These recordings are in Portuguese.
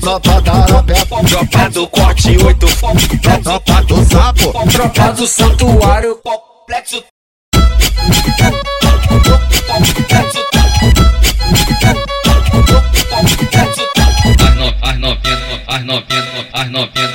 Tropa da Arapé, Tropa do corte 8, tropa do sapo, tropa do santuário. Complexo. As novinha, as novinha, as novinha,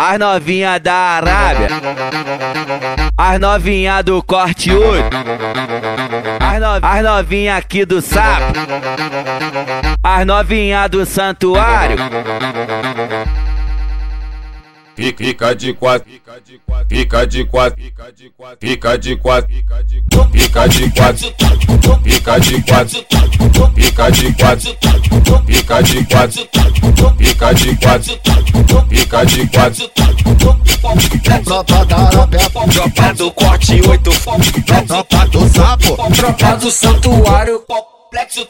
as novinha da Arábia, as novinha do corte 8, as, no, as novinha aqui do sapo, as novinha do santuário. Fica, de quatro, fica de quatro, fica de quatro, fica de quatro, fica de quatro, fica de quatro, fica de quatro, fica de quatro, fica de quatro, tropa da Arapé, Tropa do corte 8, tropa do sapo, tropa do santuário. Complexo.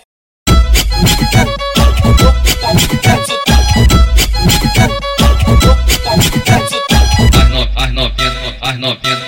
As novinha, as novinha,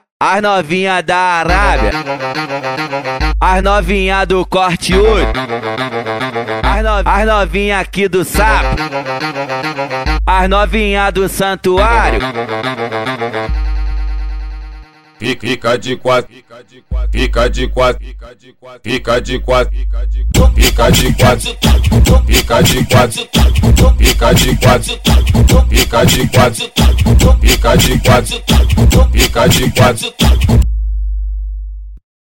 As novinha da Arábia, as novinha do corte 8, as, no, as novinha aqui do sapo, as novinha do santuário. Fica de quatro, fica de quatro, fica de quatro, fica de quatro, fica de quatro, fica de quatro, fica de quatro fica de quatro, fica de quatro.